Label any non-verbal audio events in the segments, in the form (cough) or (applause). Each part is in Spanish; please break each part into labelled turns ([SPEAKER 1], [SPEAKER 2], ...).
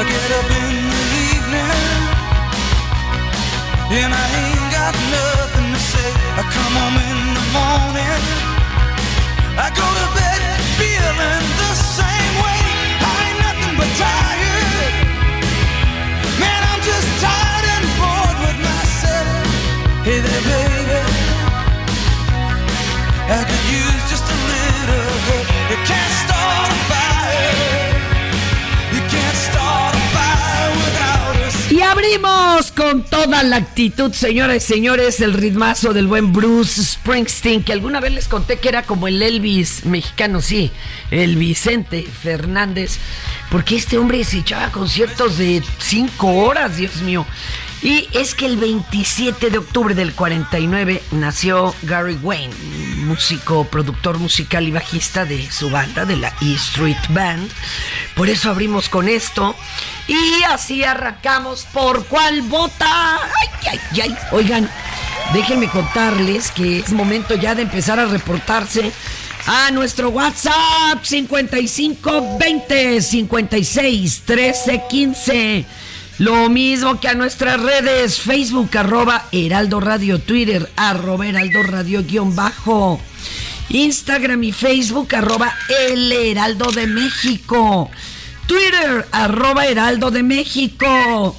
[SPEAKER 1] I get up in the evening and I ain't got nothing to say. I come home in the morning. I go to bed feeling the same way. I ain't nothing but tired.
[SPEAKER 2] Abrimos con toda la actitud, señoras y señores, el ritmazo del buen Bruce Springsteen, que alguna vez les conté que era como el Elvis mexicano, sí, el Vicente Fernández, porque este hombre se echaba conciertos de cinco horas, Dios mío. Y es que el 27 de octubre del 49 nació Gary Wayne, músico, productor musical y bajista de su banda, de la E Street Band. Por eso abrimos con esto. Y así arrancamos por cuál vota. Ay, ay, ay. Oigan, déjenme contarles que es momento ya de empezar a reportarse a nuestro WhatsApp 55 20 56 13 15. Lo mismo que a nuestras redes, Facebook, arroba Heraldo Radio, Twitter, arroba Heraldo Radio guion bajo, Instagram y Facebook, arroba El Heraldo de México, Twitter, arroba Heraldo de México.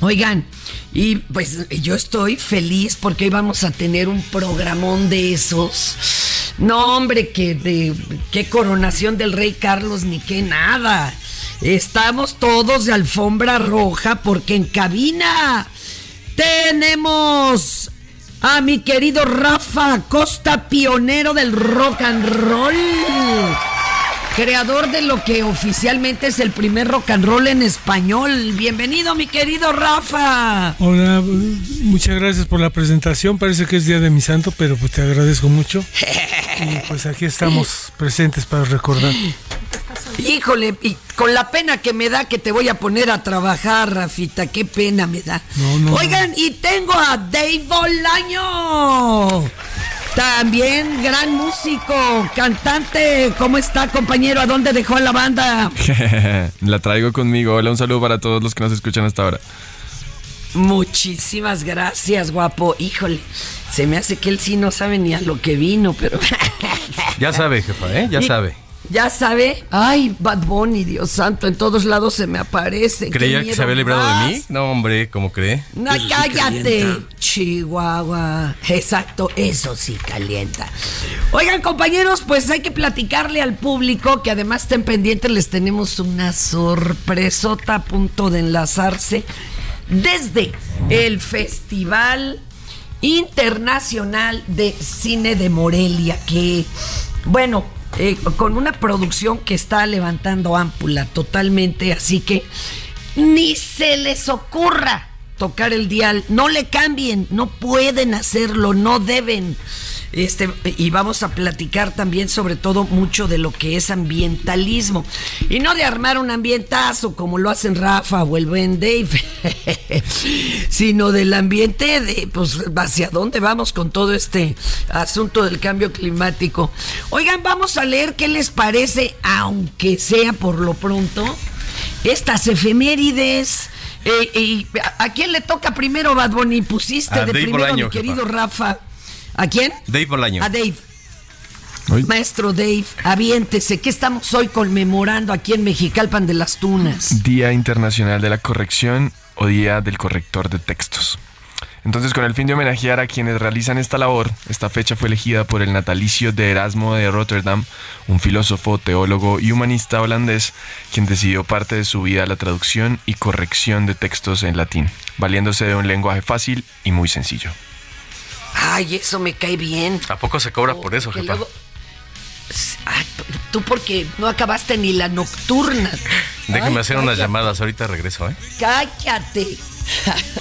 [SPEAKER 2] Oigan, y pues yo estoy feliz porque hoy vamos a tener un programón de esos. No, hombre, que de qué coronación del rey Carlos ni qué nada. Estamos todos de alfombra roja porque en cabina tenemos a mi querido Rafa Costa, pionero del rock and roll. Creador de lo que oficialmente es el primer rock and roll en español. Bienvenido, mi querido Rafa.
[SPEAKER 3] Hola, muchas gracias por la presentación. Parece que es día de mi santo, pero pues te agradezco mucho. Y pues aquí estamos presentes para recordar.
[SPEAKER 2] Híjole, y con la pena que me da que te voy a poner a trabajar, Rafita, qué pena me da.
[SPEAKER 3] No, no,
[SPEAKER 2] Oigan, y tengo a Dave Bolaño. También gran músico, cantante. ¿Cómo está, compañero? ¿A dónde dejó la banda? (laughs)
[SPEAKER 4] La traigo conmigo. Hola, un saludo para todos los que nos escuchan hasta ahora.
[SPEAKER 2] Muchísimas gracias, guapo. Híjole, se me hace que él sí no sabe ni a lo que vino, pero...
[SPEAKER 5] Ya sabe, jefa, ¿eh? Ya
[SPEAKER 2] Y-
[SPEAKER 5] sabe.
[SPEAKER 2] Ya sabe. Ay, Bad Bunny, Dios santo, en todos lados se me aparece.
[SPEAKER 4] ¿Creía que se había librado de mí? No, hombre, ¿cómo cree?
[SPEAKER 2] No, cállate, Chihuahua. Exacto, eso sí calienta. Oigan, compañeros, pues hay que platicarle al público que además estén pendientes, les tenemos una sorpresota a punto de enlazarse desde el Festival Internacional de Cine de Morelia, que, bueno, eh, con una producción que está levantando ámpula totalmente, así que ni se les ocurra tocar el dial, no le cambien, no pueden hacerlo, no deben. Este, y vamos a platicar también sobre todo mucho de lo que es ambientalismo. Y no de armar un ambientazo como lo hacen Rafa o el buen Dave, (laughs) sino del ambiente de pues hacia dónde vamos con todo este asunto del cambio climático. Oigan, vamos a leer qué les parece, aunque sea por lo pronto, estas efemérides. Eh, ¿A quién le toca primero, Bad Bunny? Pusiste
[SPEAKER 5] A
[SPEAKER 2] de
[SPEAKER 5] Dave
[SPEAKER 2] primero,
[SPEAKER 5] Bolaño,
[SPEAKER 2] mi querido
[SPEAKER 5] jefa.
[SPEAKER 2] Rafa. ¿A quién?
[SPEAKER 5] Dave Bolaño.
[SPEAKER 2] A Dave. Maestro Dave, aviéntese. ¿Qué estamos hoy conmemorando aquí en Mexicalpan de las Tunas?
[SPEAKER 4] Día Internacional de la Corrección o Día del Corrector de Textos. Entonces, con el fin de homenajear a quienes realizan esta labor, esta fecha fue elegida por el natalicio de Erasmo de Rotterdam, un filósofo, teólogo y humanista holandés, quien decidió parte de su vida a la traducción y corrección de textos en latín, valiéndose de un lenguaje fácil y muy sencillo.
[SPEAKER 2] Ay, eso me cae bien.
[SPEAKER 5] ¿A poco se cobra por eso, jefa?
[SPEAKER 2] luego- Ay, tú porque no acabaste ni la nocturna. (laughs)
[SPEAKER 5] Déjeme
[SPEAKER 2] Ay,
[SPEAKER 5] hacer unas llamadas, ahorita regreso, ¿eh?
[SPEAKER 2] Cállate.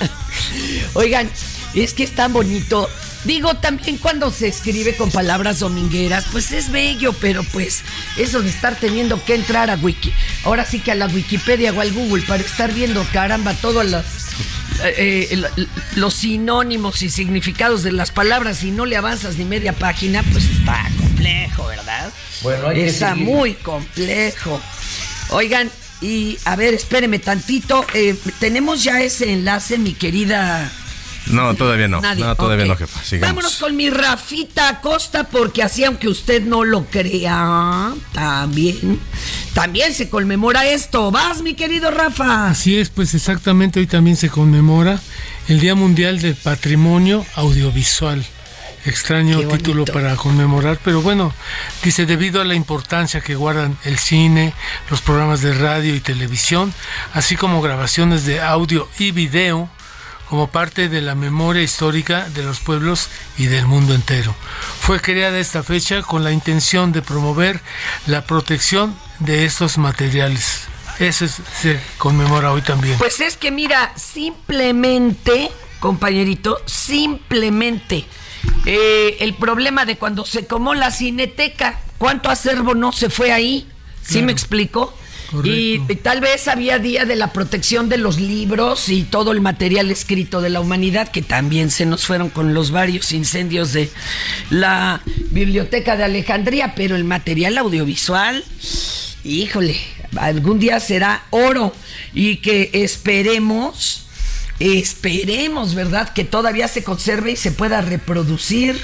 [SPEAKER 2] (laughs) Oigan, es que es tan bonito. Digo, también cuando se escribe con palabras domingueras, pues es bello, pero pues eso de estar teniendo que entrar a Wiki, ahora sí que a la Wikipedia o al Google para estar viendo, caramba, todos los, eh, eh, los sinónimos y significados de las palabras y no le avanzas ni media página, pues está complejo, ¿verdad?
[SPEAKER 6] Bueno, hay
[SPEAKER 2] Está muy complejo. Oigan, y a ver, espéreme tantito. eh, Tenemos ya ese enlace, mi querida.
[SPEAKER 5] No, todavía no.
[SPEAKER 2] Nadie.
[SPEAKER 5] No, todavía no, jefa. Sigamos.
[SPEAKER 2] Vámonos con mi Rafita Acosta, porque así, aunque usted no lo crea, también, también se conmemora esto. Vas, mi querido Rafa.
[SPEAKER 3] Así es, pues exactamente hoy también se conmemora el Día Mundial del Patrimonio Audiovisual. Extraño título para conmemorar, pero bueno, dice, debido a la importancia que guardan el cine, los programas de radio y televisión, así como grabaciones de audio y video, como parte de la memoria histórica de los pueblos y del mundo entero. Fue creada esta fecha con la intención de promover la protección de estos materiales. Eso es- se conmemora hoy también.
[SPEAKER 2] Pues es que mira, simplemente, compañerito, simplemente eh, el problema de cuando se comó la cineteca, ¿cuánto acervo no se fue ahí? ¿Sí
[SPEAKER 3] Claro.
[SPEAKER 2] me explico? Y, tal vez había día de la protección de los libros y todo el material escrito de la humanidad que también se nos fueron con los varios incendios de la biblioteca de Alejandría, pero el material audiovisual, híjole, algún día será oro y que esperemos, esperemos, ¿verdad? Que todavía se conserve y se pueda reproducir.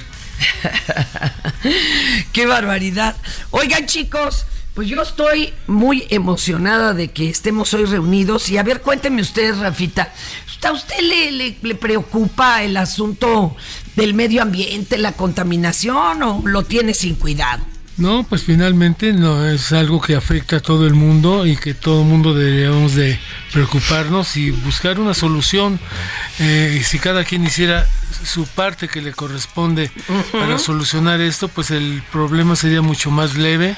[SPEAKER 2] (laughs) Qué barbaridad. Oigan chicos, pues yo estoy muy emocionada de que estemos hoy reunidos y a ver, cuénteme usted, Rafita, ¿a usted le, le- le preocupa el asunto del medio ambiente, la contaminación o lo tiene sin cuidado?
[SPEAKER 3] No, pues finalmente no es algo que afecta a todo el mundo y que todo el mundo deberíamos de preocuparnos y buscar una solución. Eh, si cada quien hiciera su parte que le corresponde para solucionar esto, pues el problema sería mucho más leve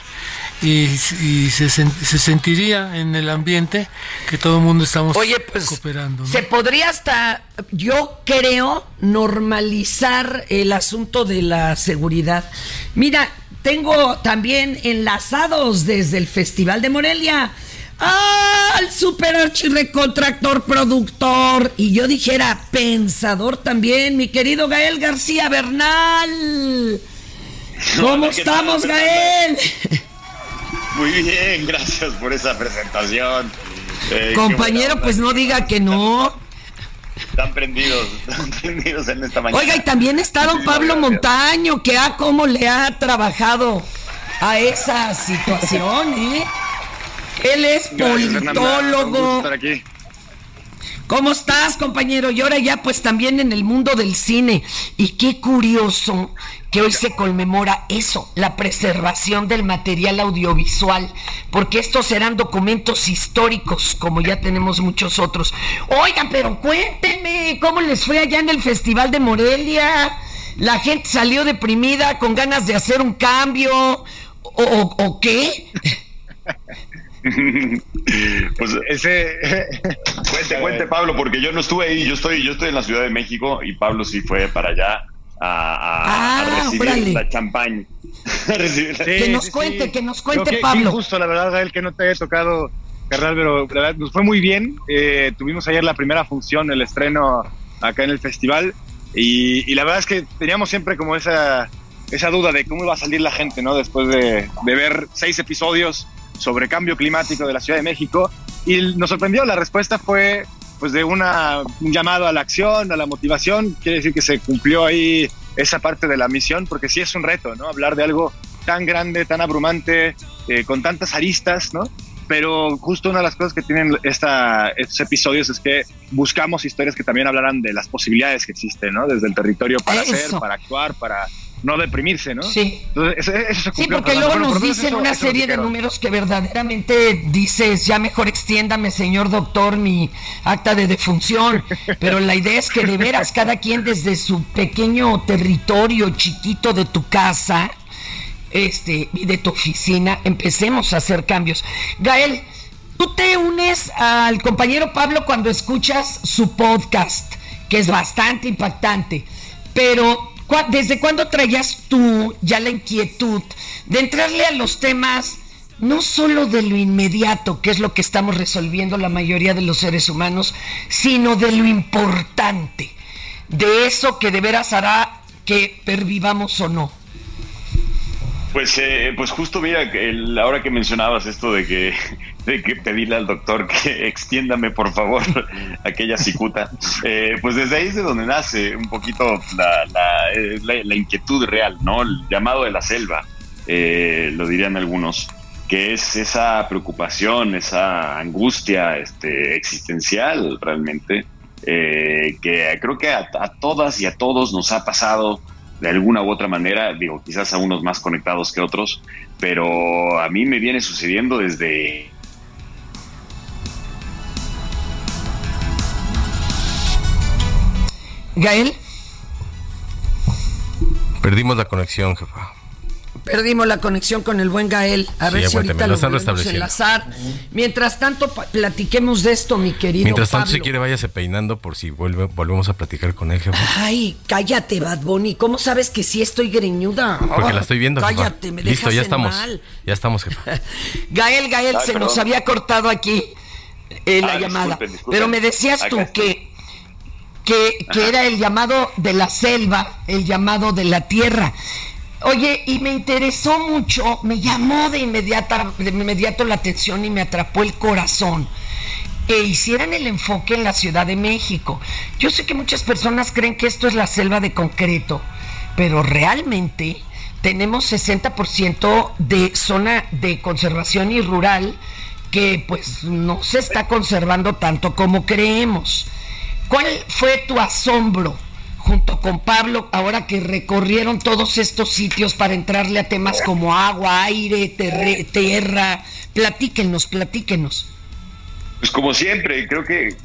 [SPEAKER 3] y, y se, se sentiría en el ambiente que todo el mundo estamos
[SPEAKER 2] Oye, pues
[SPEAKER 3] cooperando. ¿no?
[SPEAKER 2] se podría hasta, yo creo, normalizar el asunto de la seguridad. Mira, tengo también enlazados desde el Festival de Morelia al super archirrecontractor productor y yo dijera pensador también, mi querido Gael García Bernal. (laughs) ¿Cómo
[SPEAKER 7] ¿qué
[SPEAKER 2] estamos? Gael?
[SPEAKER 7] Muy bien, gracias por esa presentación. Eh,
[SPEAKER 2] Compañero, pues no diga que no.
[SPEAKER 7] Están prendidos, (laughs) están prendidos en esta mañana.
[SPEAKER 2] Oiga, y también está don Pablo. Montaño, que a cómo le ha trabajado a esa situación, ¿eh? Él es politólogo.
[SPEAKER 7] aquí.
[SPEAKER 2] ¿Cómo estás, compañero? Y ahora ya pues también en el mundo del cine. Y qué curioso que hoy se conmemora eso, la preservación del material audiovisual, porque estos serán documentos históricos, como ya tenemos muchos otros. Oigan, pero cuéntenme, ¿cómo les fue allá en el Festival de Morelia? ¿La gente salió deprimida con ganas de hacer un cambio? ¿O, o- o qué? (laughs) (laughs)
[SPEAKER 7] Pues ese (laughs) cuente, cuente Pablo, porque yo no estuve ahí, yo estoy, yo estoy en la Ciudad de México y Pablo sí fue para allá a, a-
[SPEAKER 2] Ah,
[SPEAKER 7] a recibir
[SPEAKER 2] órale.
[SPEAKER 7] la champaña. (laughs) A recibir la-
[SPEAKER 2] que nos cuente, que nos cuente
[SPEAKER 6] que-
[SPEAKER 2] Pablo.
[SPEAKER 6] Qué injusto, la verdad, Gael, que no te haya tocado, carnal, pero la verdad nos fue muy bien. Eh, tuvimos ayer la primera función, el estreno acá en el festival, y, y la verdad es que teníamos siempre como esa, esa duda de cómo iba a salir la gente, ¿no? Después de, de ver seis episodios sobre cambio climático de la Ciudad de México, y nos sorprendió, la respuesta fue pues de una, un llamado a la acción, a la motivación, quiere decir que se cumplió ahí esa parte de la misión, porque sí es un reto, ¿no? Hablar de algo tan grande, tan abrumante, eh, con tantas aristas, ¿no? Pero justo una de las cosas que tienen esta, estos episodios es que buscamos historias que también hablaran de las posibilidades que existen, ¿no? Desde el territorio para
[SPEAKER 2] Eso.
[SPEAKER 6] hacer, para actuar, para no deprimirse, ¿no?
[SPEAKER 2] Sí.
[SPEAKER 6] Entonces, eso, eso se
[SPEAKER 2] Sí, porque luego nos dicen
[SPEAKER 6] eso-
[SPEAKER 2] una serie de números que verdaderamente dices, ya mejor extiéndame, señor doctor, mi acta de defunción. (laughs) Pero la idea es que de veras cada quien desde su pequeño territorio chiquito de tu casa este, y de tu oficina empecemos a hacer cambios. Gael, tú te unes al compañero Pablo cuando escuchas su podcast, que es bastante impactante, pero ¿cu- ¿desde cuándo traías tú ya la inquietud de entrarle a los temas? No solo de lo inmediato, que es lo que estamos resolviendo la mayoría de los seres humanos, sino de lo importante, de eso que de veras hará que pervivamos o no.
[SPEAKER 7] Pues, eh, pues justo mira, el- ahora que mencionabas esto de que, (laughs) de que pedirle al doctor que (laughs) extiéndame por favor (laughs) aquella cicuta, eh, pues desde ahí es de donde nace un poquito la, eh, la- la inquietud real, ¿no? El llamado de la selva, eh, lo dirían algunos, que es esa preocupación, esa angustia este, existencial realmente, eh, que creo que a todas y a todos nos ha pasado de alguna u otra manera, digo, quizás a unos más conectados que otros, pero a mí me viene sucediendo desde
[SPEAKER 2] Gael,
[SPEAKER 5] Perdimos la conexión, jefa.
[SPEAKER 2] Perdimos la conexión con el buen Gael. A
[SPEAKER 5] Sí,
[SPEAKER 2] ver si ahorita
[SPEAKER 5] lo restableciendo.
[SPEAKER 2] enlazar. Mientras tanto, platiquemos de esto, mi querido
[SPEAKER 5] Mientras tanto,
[SPEAKER 2] Pablo.
[SPEAKER 5] si quiere, váyase peinando por si vuelve, volvemos a platicar con él, jefa.
[SPEAKER 2] Ay, cállate, Bad Bunny. ¿Cómo sabes que sí estoy greñuda?
[SPEAKER 5] Porque la estoy viendo, jefa.
[SPEAKER 2] Cállate, me
[SPEAKER 5] Listo,
[SPEAKER 2] dejas
[SPEAKER 5] ya
[SPEAKER 2] en
[SPEAKER 5] estamos.
[SPEAKER 2] mal.
[SPEAKER 5] Ya estamos, jefa. (laughs)
[SPEAKER 2] Gael, Gael,
[SPEAKER 7] Ay,
[SPEAKER 2] se nos había cortado aquí eh, la
[SPEAKER 7] Ah,
[SPEAKER 2] llamada.
[SPEAKER 7] disculpen, disculpen.
[SPEAKER 2] Pero me decías tú que, que, que era el llamado de la selva, el llamado de la tierra. Oye, y me interesó mucho, me llamó de, inmediato la atención y me atrapó el corazón que hicieran el enfoque en la Ciudad de México. Yo sé que muchas personas creen que esto es la selva de concreto, pero realmente tenemos 60% de zona de conservación y rural que pues no se está conservando tanto como creemos. ¿Cuál fue tu asombro junto con Pablo ahora que recorrieron todos estos sitios para entrarle a temas como agua, aire, terre- tierra? Platíquenos, platíquenos.
[SPEAKER 7] Pues como siempre, creo que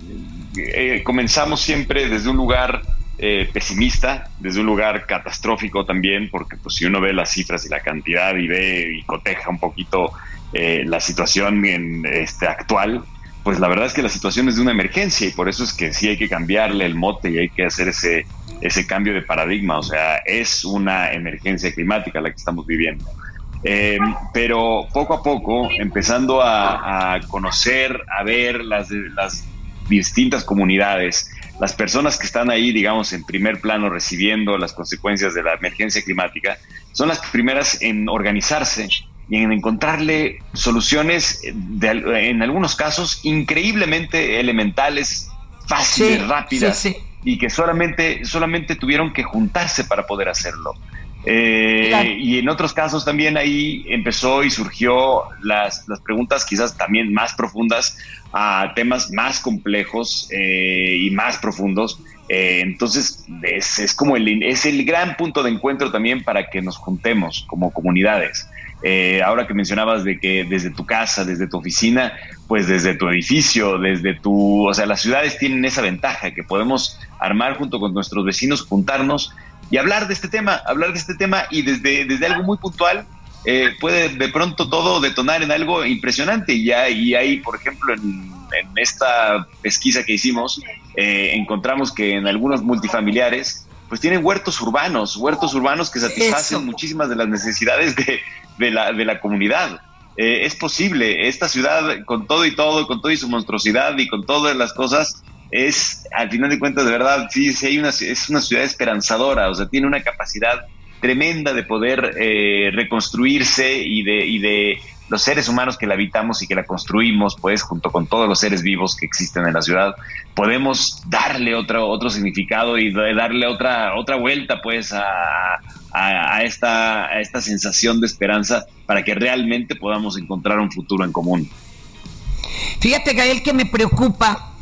[SPEAKER 7] eh, comenzamos siempre desde un lugar eh, pesimista, desde un lugar catastrófico también, porque pues si uno ve las cifras y la cantidad y ve y coteja un poquito eh, la situación en, este, actual, pues la verdad es que la situación es de una emergencia y por eso es que sí hay que cambiarle el mote y hay que hacer ese, ese cambio de paradigma, o sea, es una emergencia climática la que estamos viviendo. Eh, pero poco a poco, empezando a, a conocer, a ver las, las distintas comunidades, las personas que están ahí, digamos, en primer plano recibiendo las consecuencias de la emergencia climática, son las primeras en organizarse y en encontrarle soluciones, de- en algunos casos, increíblemente elementales, fáciles,
[SPEAKER 2] Sí,
[SPEAKER 7] rápidas,
[SPEAKER 2] sí, sí.
[SPEAKER 7] Y que solamente, solamente tuvieron que juntarse para poder hacerlo. Eh. Y en otros casos también ahí empezó y surgió las, las preguntas quizás también más profundas a temas más complejos eh, y más profundos. Eh, entonces es, es como el, es el gran punto de encuentro también para que nos juntemos como comunidades. Eh, ahora que mencionabas de que desde tu casa, desde tu oficina, pues desde tu edificio, desde tu, o sea, las ciudades tienen esa ventaja que podemos armar junto con nuestros vecinos, juntarnos y hablar de este tema, hablar de este tema y desde, desde algo muy puntual eh, puede de pronto todo detonar en algo impresionante. Y, ahí, por ejemplo, en, en esta pesquisa que hicimos, eh, encontramos que en algunos multifamiliares pues tienen huertos urbanos, huertos urbanos que satisfacen
[SPEAKER 2] Eso.
[SPEAKER 7] muchísimas de las necesidades de, de la, de la comunidad. Eh, es posible, esta ciudad con todo y todo, con todo y su monstruosidad y con todas las cosas, es, al final de cuentas, de verdad, sí, sí hay una, es una ciudad esperanzadora, o sea, tiene una capacidad tremenda de poder eh, reconstruirse y de, y de los seres humanos que la habitamos y que la construimos, pues, junto con todos los seres vivos que existen en la ciudad, podemos darle otro, otro significado y darle otra, otra vuelta, pues, a, a- a esta, a esta sensación de esperanza para que realmente podamos encontrar un futuro en común.
[SPEAKER 2] Fíjate, Gael, que me preocupa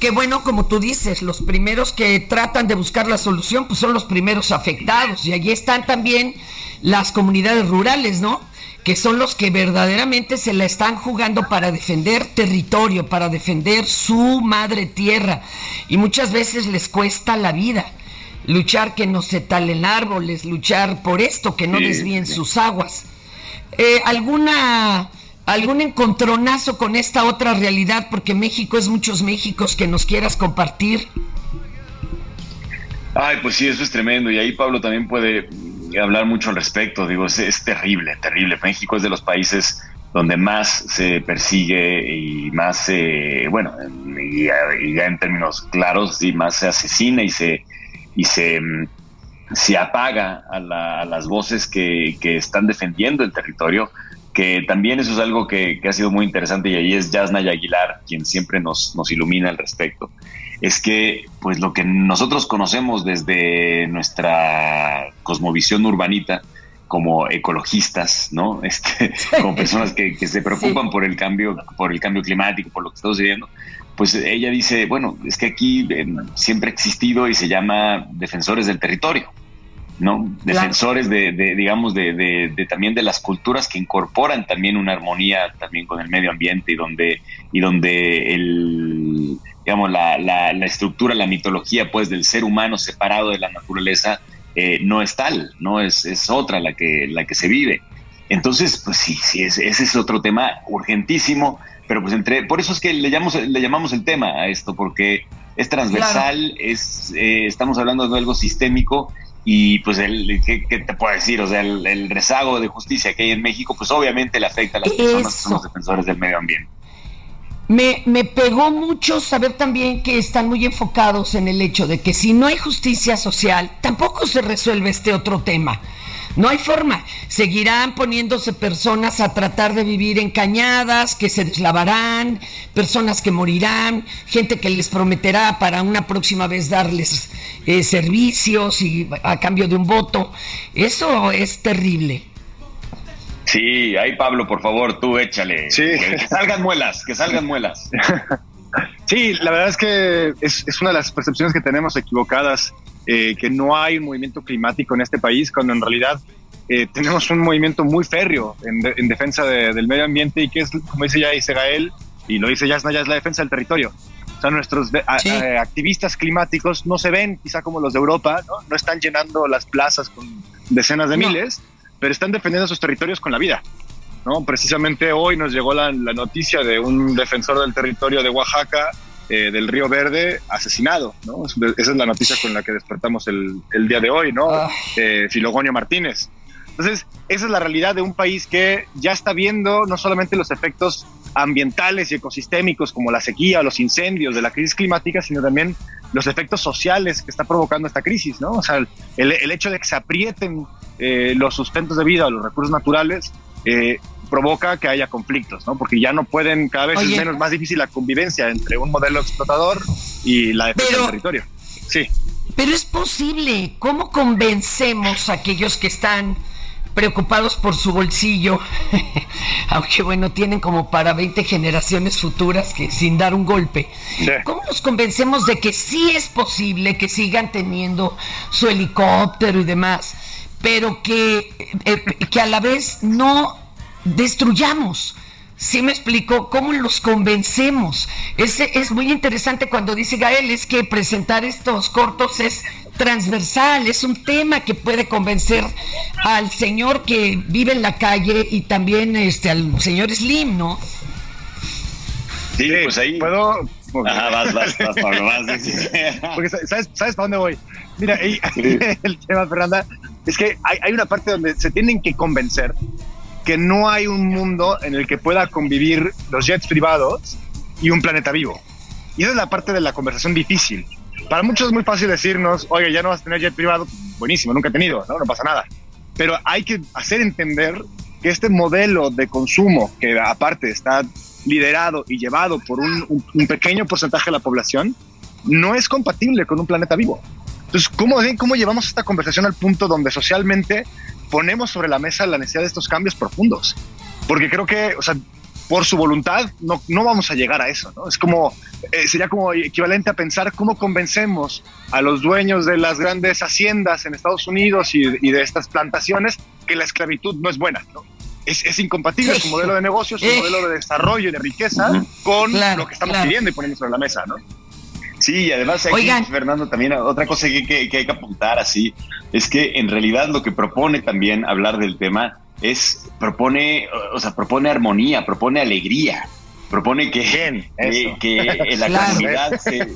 [SPEAKER 2] que, bueno, como tú dices, los primeros que tratan de buscar la solución, pues son los primeros afectados. Y allí están también las comunidades rurales, ¿no? Que son los que verdaderamente se la están jugando para defender territorio, para defender su madre tierra. Y muchas veces les cuesta la vida. Luchar que no se talen árboles, luchar por esto, que no
[SPEAKER 7] Sí,
[SPEAKER 2] desvíen
[SPEAKER 7] sí.
[SPEAKER 2] sus aguas. Eh, ¿Alguna algún encontronazo con esta otra realidad? Porque México es muchos Méxicos que nos quieras compartir.
[SPEAKER 7] Ay, pues sí, eso es tremendo. Y ahí Pablo también puede hablar mucho al respecto. Digo, es, es terrible, terrible. México es de los países donde más se persigue y más se, bueno, y, y ya en términos claros, sí, más se asesina y se, y se, mm, se apaga a, la- las voces que están defendiendo el territorio, que también eso es algo que, que ha sido muy interesante y ahí es Yasnaya Aguilar quien siempre nos, nos ilumina al respecto. Es que, pues lo que nosotros conocemos desde nuestra cosmovisión urbanita, como ecologistas, ¿no? (laughs) Este, como personas que, que se preocupan por el cambio, por el cambio climático, por lo que está sucediendo, pues ella dice, bueno, es que aquí eh, siempre ha existido y se llama defensores del territorio, ¿no? Defensores de, de, digamos, de, de- de también de las culturas que incorporan también una armonía también con el medio ambiente y donde, y donde el, digamos, la, la, la estructura, la mitología, pues, del ser humano separado de la naturaleza, eh, no es tal, no es, es otra la que, la que se vive. Entonces, pues sí, sí, es- ese es otro tema urgentísimo, pero pues entre, por eso es que le llamamos, le llamamos el tema a esto, porque es transversal, es, eh, estamos hablando de algo sistémico y pues el, ¿qué, qué te puedo decir? O sea, el, el rezago de justicia que hay en México, pues obviamente le afecta a las personas que son los defensores del medio ambiente.
[SPEAKER 2] Me, me pegó mucho saber también que están muy enfocados en el hecho de que si no hay justicia social, tampoco se resuelve este otro tema. No hay forma. Seguirán poniéndose personas a tratar de vivir en cañadas, que se deslavarán, personas que morirán, gente que les prometerá para una próxima vez darles eh, servicios y a cambio de un voto. Eso es terrible.
[SPEAKER 7] Sí, ahí Pablo, por favor, tú échale.
[SPEAKER 6] Sí.
[SPEAKER 7] Que, salgan muelas, que salgan muelas. (laughs)
[SPEAKER 6] Sí, la verdad es que es, es una de las percepciones que tenemos equivocadas, eh, que no hay un movimiento climático en este país, cuando en realidad eh, (laughs) tenemos un movimiento muy férreo en, de- en defensa de- del medio ambiente y que es, como dice ya dice Gael, y lo dice Yasna, ya es la defensa del territorio. O sea, nuestros de- a-
[SPEAKER 2] Sí.
[SPEAKER 6] eh, activistas climáticos no se ven quizá como los de Europa, ¿no? No están llenando las plazas con decenas de
[SPEAKER 2] No.
[SPEAKER 6] miles, pero están defendiendo sus territorios con la vida. ¿no? Precisamente hoy nos llegó la, la noticia de un defensor del territorio de Oaxaca, eh, del Río Verde, asesinado. ¿no? Es- Esa es la noticia con la que despertamos el, el día de hoy, ¿no?
[SPEAKER 2] Ay.
[SPEAKER 6] Eh, Filogonio Martínez. Entonces, esa es la realidad de un país que ya está viendo no solamente los efectos ambientales y ecosistémicos como la sequía, los incendios de la crisis climática, sino también los efectos sociales que está provocando esta crisis, ¿no? O sea, el, el hecho de que se aprieten eh, los sustentos de vida, los recursos naturales, eh, provoca que haya conflictos, ¿no? Porque ya no pueden, cada vez
[SPEAKER 2] Oye.
[SPEAKER 6] es menos más difícil la convivencia entre un modelo explotador y la defensa
[SPEAKER 2] Pero-
[SPEAKER 6] del territorio. Sí.
[SPEAKER 2] Pero es posible. ¿Cómo convencemos a aquellos que están preocupados por su bolsillo? (laughs) Aunque bueno, tienen como para 20 generaciones futuras que sin dar un golpe.
[SPEAKER 6] Sí.
[SPEAKER 2] ¿Cómo los convencemos de que sí es posible que sigan teniendo su helicóptero y demás, pero que, eh, que a la vez no destruyamos? ¿Sí me explico? ¿Cómo los convencemos? Es, es muy interesante cuando dice Gael, es que presentar estos cortos es transversal, es un tema que puede convencer al señor que vive en la calle y también este, al señor Slim, ¿no?
[SPEAKER 7] Sí, pues ahí.
[SPEAKER 6] ¿Puedo, mismo.
[SPEAKER 7] Ajá, vas, vas, vas, Pablo, vas. (laughs)
[SPEAKER 6] Porque sa- sabes, sabes para dónde voy. Mira, y- (laughs) el tema, Fernanda, es que hay, hay una parte donde se tienen que convencer que no hay un mundo en el que pueda convivir los jets privados y un planeta vivo. Y esa es la parte de la conversación difícil. Para muchos es muy fácil decirnos, oye, ya no vas a tener jet privado. Buenísimo, nunca he tenido, ¿no? No pasa nada. Pero hay que hacer entender que este modelo de consumo, que aparte está liderado y llevado por un, un- un pequeño porcentaje de la población, no es compatible con un planeta vivo. Entonces, ¿cómo, ¿cómo llevamos esta conversación al punto donde socialmente ponemos sobre la mesa la necesidad de estos cambios profundos? Porque creo que, o sea, por su voluntad no, no vamos a llegar a eso, ¿no? Es como, eh, sería como equivalente a pensar cómo convencemos a los dueños de las grandes haciendas en Estados Unidos y, y de estas plantaciones que la esclavitud no es buena, ¿no? Es, es incompatible
[SPEAKER 2] Sí.
[SPEAKER 6] su modelo de negocio, su modelo de desarrollo y de riqueza con
[SPEAKER 2] Claro,
[SPEAKER 6] lo que estamos
[SPEAKER 2] claro.
[SPEAKER 6] pidiendo y poniendo sobre la mesa, ¿no?
[SPEAKER 7] Sí, y además aquí,
[SPEAKER 2] Oigan.
[SPEAKER 7] Fernando, también otra cosa que, que- que hay que apuntar así, es que en realidad lo que propone también hablar del tema es, propone, o sea, propone armonía, propone alegría, propone que,
[SPEAKER 6] Bien,
[SPEAKER 7] que, (laughs) la
[SPEAKER 2] Claro.
[SPEAKER 7] comunidad se,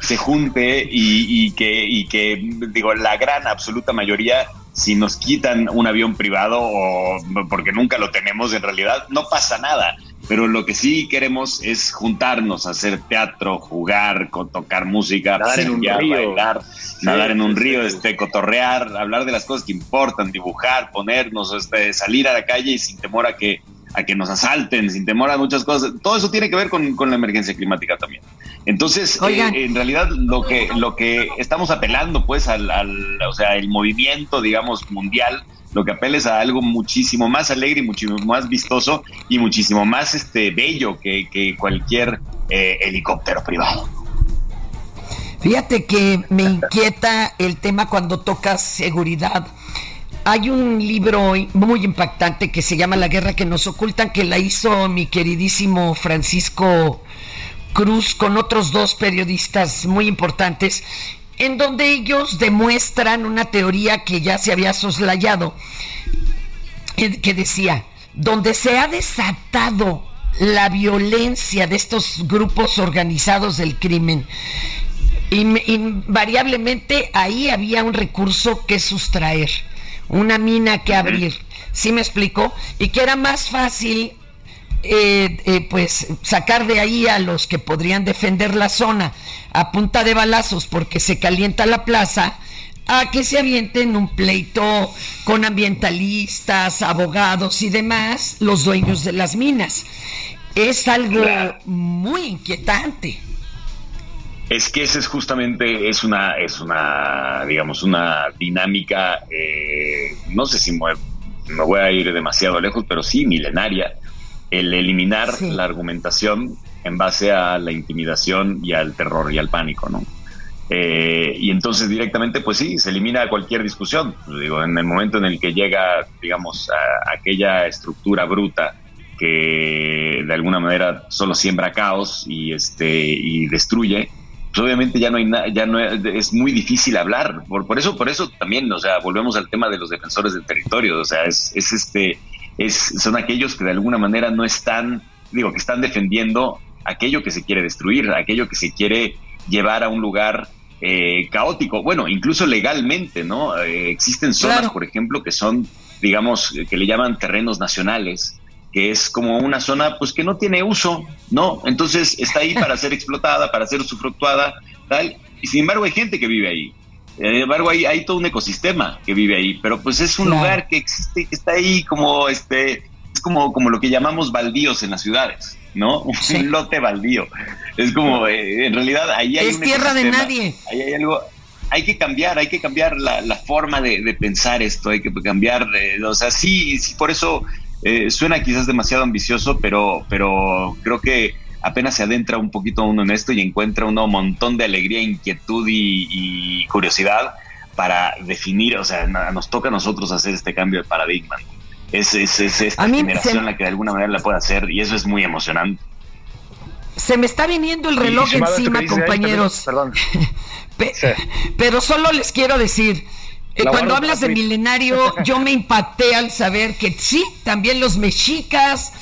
[SPEAKER 7] se junte y, y que, y que, digo, la gran absoluta mayoría, si nos quitan un avión privado o porque nunca lo tenemos en realidad, no pasa nada. Pero lo que sí queremos es juntarnos, hacer teatro, jugar, tocar música,
[SPEAKER 6] Nadar en un río.
[SPEAKER 7] bailar, nadar en un
[SPEAKER 6] sí,
[SPEAKER 7] río,
[SPEAKER 6] sí.
[SPEAKER 7] este, cotorrear, hablar de las cosas que importan, dibujar, ponernos, este, salir a la calle y sin temor a que a que nos asalten, sin temor a muchas cosas. Todo eso tiene que ver con, con la emergencia climática también. Entonces,
[SPEAKER 2] Oigan.
[SPEAKER 7] eh, en realidad lo que lo que estamos apelando, pues, al, al- o sea, el movimiento, digamos, mundial, lo que apela es a algo muchísimo más alegre y muchísimo más vistoso y muchísimo más este bello que, cualquier eh, helicóptero privado.
[SPEAKER 2] Fíjate que me inquieta el tema cuando tocas seguridad. Hay un libro muy impactante que se llama La guerra que nos ocultan, que la hizo mi queridísimo Francisco Cruz con otros dos periodistas muy importantes, en donde ellos demuestran una teoría que ya se había soslayado, que decía, donde se ha desatado la violencia de estos grupos organizados del crimen, In- invariablemente ahí había un recurso que sustraer, una mina que abrir, ¿sí me explico? Y que era más fácil eh, eh, pues sacar de ahí a los que podrían defender la zona a punta de balazos porque se calienta la plaza a que se avienten un pleito con ambientalistas, abogados y demás, los dueños de las minas. Es algo muy inquietante.
[SPEAKER 7] Es que esa es justamente, es una, es una, digamos, una dinámica, eh, no sé si me, me voy a ir demasiado lejos, pero sí milenaria, el eliminar
[SPEAKER 2] Sí.
[SPEAKER 7] la argumentación en base a la intimidación y al terror y al pánico, ¿no? Eh, y entonces directamente, pues sí, se elimina cualquier discusión. Digo, en el momento en el que llega, digamos, a aquella estructura bruta que de alguna manera solo siembra caos y este y destruye, pues obviamente ya no hay nada, ya no es, es muy difícil hablar. Por, por eso, por eso también, o sea, volvemos al tema de los defensores del territorio. O sea, es, es este, es, son aquellos que de alguna manera no están, digo, que están defendiendo aquello que se quiere destruir, aquello que se quiere llevar a un lugar eh, caótico. Bueno, incluso legalmente, ¿no? Eh, existen zonas,
[SPEAKER 2] Claro.
[SPEAKER 7] por ejemplo, que son, digamos, que le llaman terrenos nacionales que es como una zona pues que no tiene uso, ¿no? Entonces está ahí para (laughs) ser explotada, para ser usufructuada, tal, y sin embargo hay gente que vive ahí. Sin embargo hay, hay todo un ecosistema que vive ahí, pero pues es un
[SPEAKER 2] Claro.
[SPEAKER 7] lugar que existe, que está ahí como este, es como, como lo que llamamos baldíos en las ciudades, ¿no? (laughs)
[SPEAKER 2] Sí.
[SPEAKER 7] Un lote baldío. Es como, eh, en realidad ahí hay
[SPEAKER 2] Es
[SPEAKER 7] un
[SPEAKER 2] tierra de nadie.
[SPEAKER 7] Ahí hay algo, hay que cambiar, hay que cambiar la, la forma de, de pensar esto, hay que cambiar, eh, o sea, sí, sí, por eso eh, suena quizás demasiado ambicioso, pero, pero creo que apenas se adentra un poquito uno en esto y encuentra uno un montón de alegría, inquietud y, y curiosidad para definir, o sea, nos toca a nosotros hacer este cambio de paradigma. Es, es, es esta generación
[SPEAKER 2] se-
[SPEAKER 7] la que de alguna manera la puede hacer y eso es muy emocionante.
[SPEAKER 2] Se me está viniendo el reloj encima, compañeros.
[SPEAKER 6] Perdón. (laughs)
[SPEAKER 2] Pe-
[SPEAKER 6] Sí.
[SPEAKER 2] Pero solo les quiero decir, eh, cuando hablas de milenario, yo me (laughs) impacté al saber que sí, también los mexicas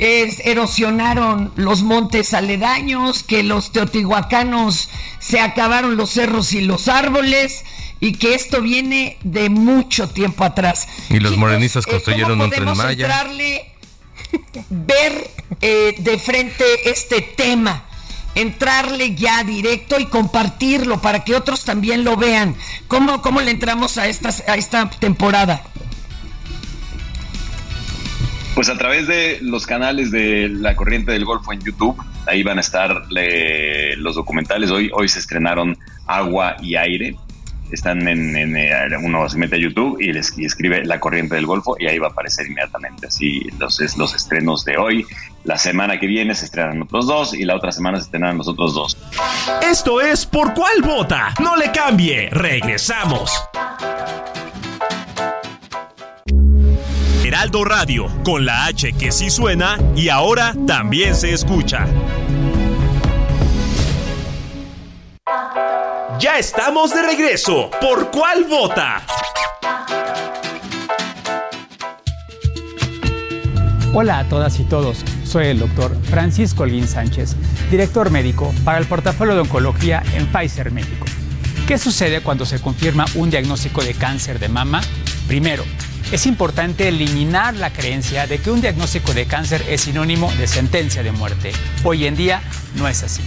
[SPEAKER 2] es- erosionaron los montes aledaños, que los teotihuacanos se acabaron los cerros y los árboles y que esto viene de mucho tiempo atrás.
[SPEAKER 5] Y los
[SPEAKER 2] Chicos,
[SPEAKER 5] morenistas
[SPEAKER 2] eh,
[SPEAKER 5] construyeron
[SPEAKER 2] ¿cómo
[SPEAKER 5] un Tren Maya?
[SPEAKER 2] entrarle, ver eh, de frente este tema, entrarle ya directo y compartirlo para que otros también lo vean. ¿Cómo, cómo le entramos a, estas, a esta temporada?
[SPEAKER 7] Pues a través de los canales de la Corriente del Golfo en YouTube, ahí van a estar eh, los documentales. Hoy, hoy se estrenaron Agua y Aire. Están en, en, eh, uno se mete a YouTube y, les, escribe La Corriente del Golfo y ahí va a aparecer inmediatamente. Así los, es- los estrenos de hoy. La semana que viene se estrenan otros dos y la otra semana se estrenan los otros dos.
[SPEAKER 8] Esto es Por Cuál Vota. No le cambie. Regresamos. Heraldo Radio, con la H que sí suena y ahora también se escucha. Ya estamos de regreso. ¿Por cuál vota?
[SPEAKER 9] Hola a todas y todos, soy el doctor Francisco Holguín Sánchez, director médico para el portafolio de oncología en Pfizer México. ¿Qué sucede cuando se confirma un diagnóstico de cáncer de mama? Primero, es importante eliminar la creencia de que un diagnóstico de cáncer es sinónimo de sentencia de muerte. Hoy en día no es así.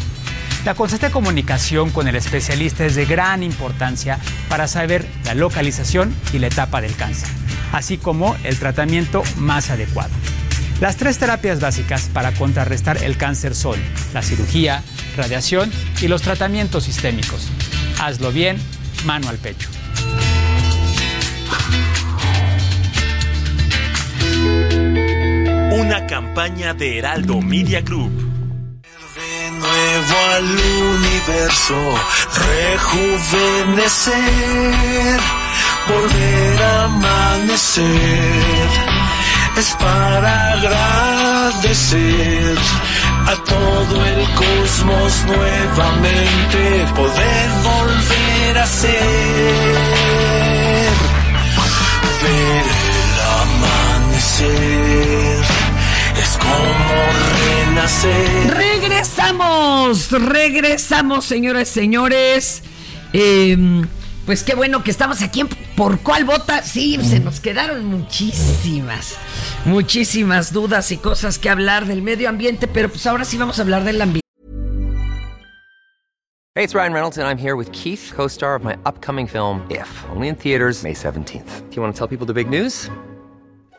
[SPEAKER 9] La constante comunicación con el especialista es de gran importancia para saber la localización y la etapa del cáncer, así como el tratamiento más adecuado. Las tres terapias básicas para contrarrestar el cáncer son la cirugía, radiación y los tratamientos sistémicos. Hazlo bien, mano al pecho.
[SPEAKER 8] Campaña de Heraldo Media Group.
[SPEAKER 1] Nuevo al universo, rejuvenecer, volver a amanecer, es para agradecer a todo el cosmos nuevamente, poder volver a ser, ver el amanecer, es como renacer.
[SPEAKER 2] Regresamos, regresamos, señoras y señores. Eh, pues qué bueno que estamos aquí en ¿Por cuál vota? Sí, se nos quedaron muchísimas, muchísimas dudas y cosas que hablar del medio ambiente, pero pues ahora sí vamos a hablar del ambiente.
[SPEAKER 10] Hey, it's Ryan Reynolds, and I'm here with Keith, co star of my upcoming film, If, only in theaters, May 17th. Do you want to tell people the big news?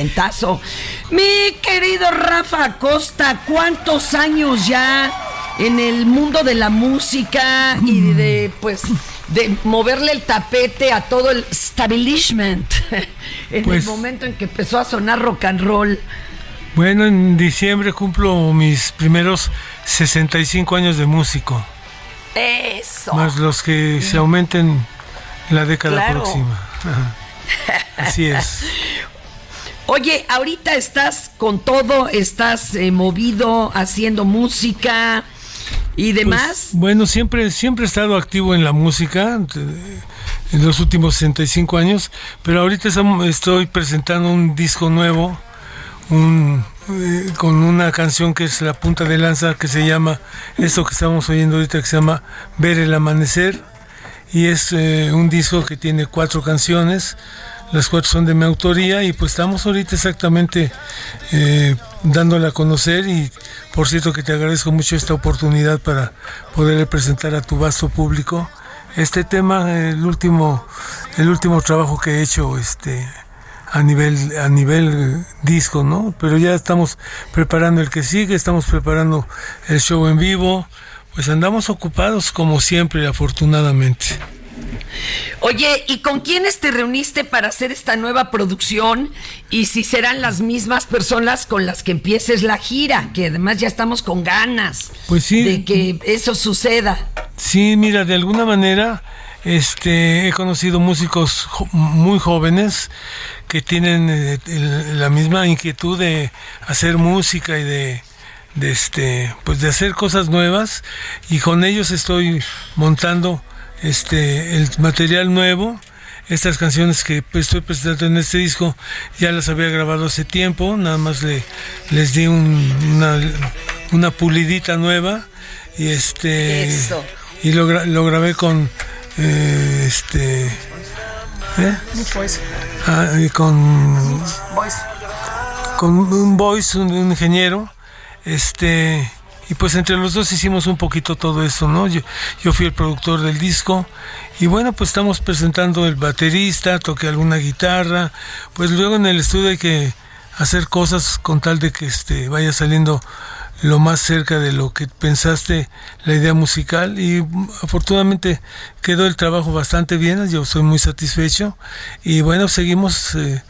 [SPEAKER 2] Vientazo. Mi querido Rafa Acosta, ¿cuántos años ya en el mundo de la música y de, pues, de moverle el tapete a todo el establishment (laughs) en
[SPEAKER 3] Pues-
[SPEAKER 2] el momento en que empezó a sonar rock and roll?
[SPEAKER 3] Bueno, en diciembre cumplo mis primeros 65 años de músico,
[SPEAKER 2] Eso.
[SPEAKER 3] más los que se aumenten la década
[SPEAKER 2] Claro.
[SPEAKER 3] próxima. Ajá. Así es. (laughs)
[SPEAKER 2] Oye, ahorita estás con todo, estás eh, movido, haciendo música y demás.
[SPEAKER 3] Pues, bueno, siempre, siempre he estado activo en la música en los últimos 65 años, pero ahorita estoy presentando un disco nuevo, un, eh, con una canción que es la punta de lanza que se llama, esto que estamos oyendo ahorita que se llama Ver el Amanecer, y es eh, un disco que tiene cuatro canciones, las cuatro son de mi autoría y pues estamos ahorita exactamente eh, dándola a conocer y por cierto que te agradezco mucho esta oportunidad para poderle presentar a tu vasto público este tema, el último, el último trabajo que he hecho este a nivel, a nivel disco, ¿no? Pero ya estamos preparando el que sigue, estamos preparando el show en vivo, pues andamos ocupados como siempre, afortunadamente.
[SPEAKER 2] Oye, ¿y con quiénes te reuniste para hacer esta nueva producción? Y si serán las mismas personas con las que empieces la gira, que además ya estamos con ganas
[SPEAKER 3] Pues sí.
[SPEAKER 2] de que eso suceda.
[SPEAKER 3] Sí, mira, de alguna manera este, he conocido músicos jo- muy jóvenes que tienen eh, el- la misma inquietud de hacer música y de, de, este, pues de hacer cosas nuevas y con ellos estoy montando este, el material nuevo. Estas canciones que pues, estoy presentando en este disco ya las había grabado hace tiempo, nada más le, les di un- una, una pulidita nueva y este
[SPEAKER 2] Eso.
[SPEAKER 3] y lo, lo grabé con eh, este ¿eh? Ah, y con con un voice un, un ingeniero este y pues entre los dos hicimos un poquito todo esto no yo, yo fui el productor del disco y bueno pues estamos presentando el baterista toqué alguna guitarra pues luego en el estudio hay que hacer cosas con tal de que este vaya saliendo lo más cerca de lo que pensaste la idea musical y afortunadamente quedó el trabajo bastante bien, yo soy muy satisfecho y bueno, seguimos eh,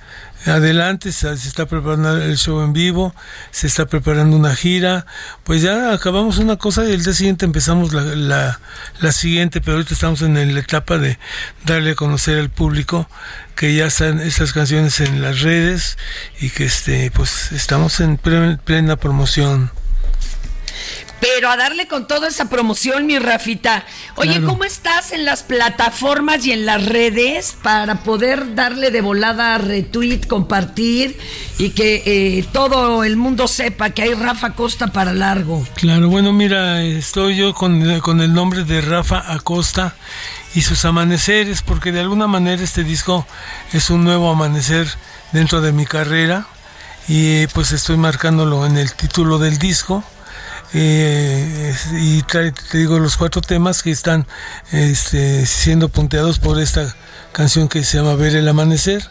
[SPEAKER 3] adelante, se, está preparando el show en vivo, se está preparando una gira, pues ya acabamos una cosa y el día siguiente empezamos la, la, la siguiente, pero ahorita estamos en la etapa de darle a conocer al público que ya están esas canciones en las redes y que este pues estamos en ple- plena promoción.
[SPEAKER 2] Pero a darle con toda esa promoción, mi Rafita. Oye,
[SPEAKER 3] Claro.
[SPEAKER 2] ¿cómo estás en las plataformas y en las redes para poder darle de volada retweet, compartir y que eh, todo el mundo sepa que hay Rafa Costa para largo?
[SPEAKER 3] Claro, bueno, mira, estoy yo con, con el nombre de Rafa Acosta y sus amaneceres, porque de alguna manera este disco es un nuevo amanecer dentro de mi carrera y pues estoy marcándolo en el título del disco. Eh, y trae, te digo los cuatro temas que están este, siendo punteados por esta canción que se llama Ver el Amanecer.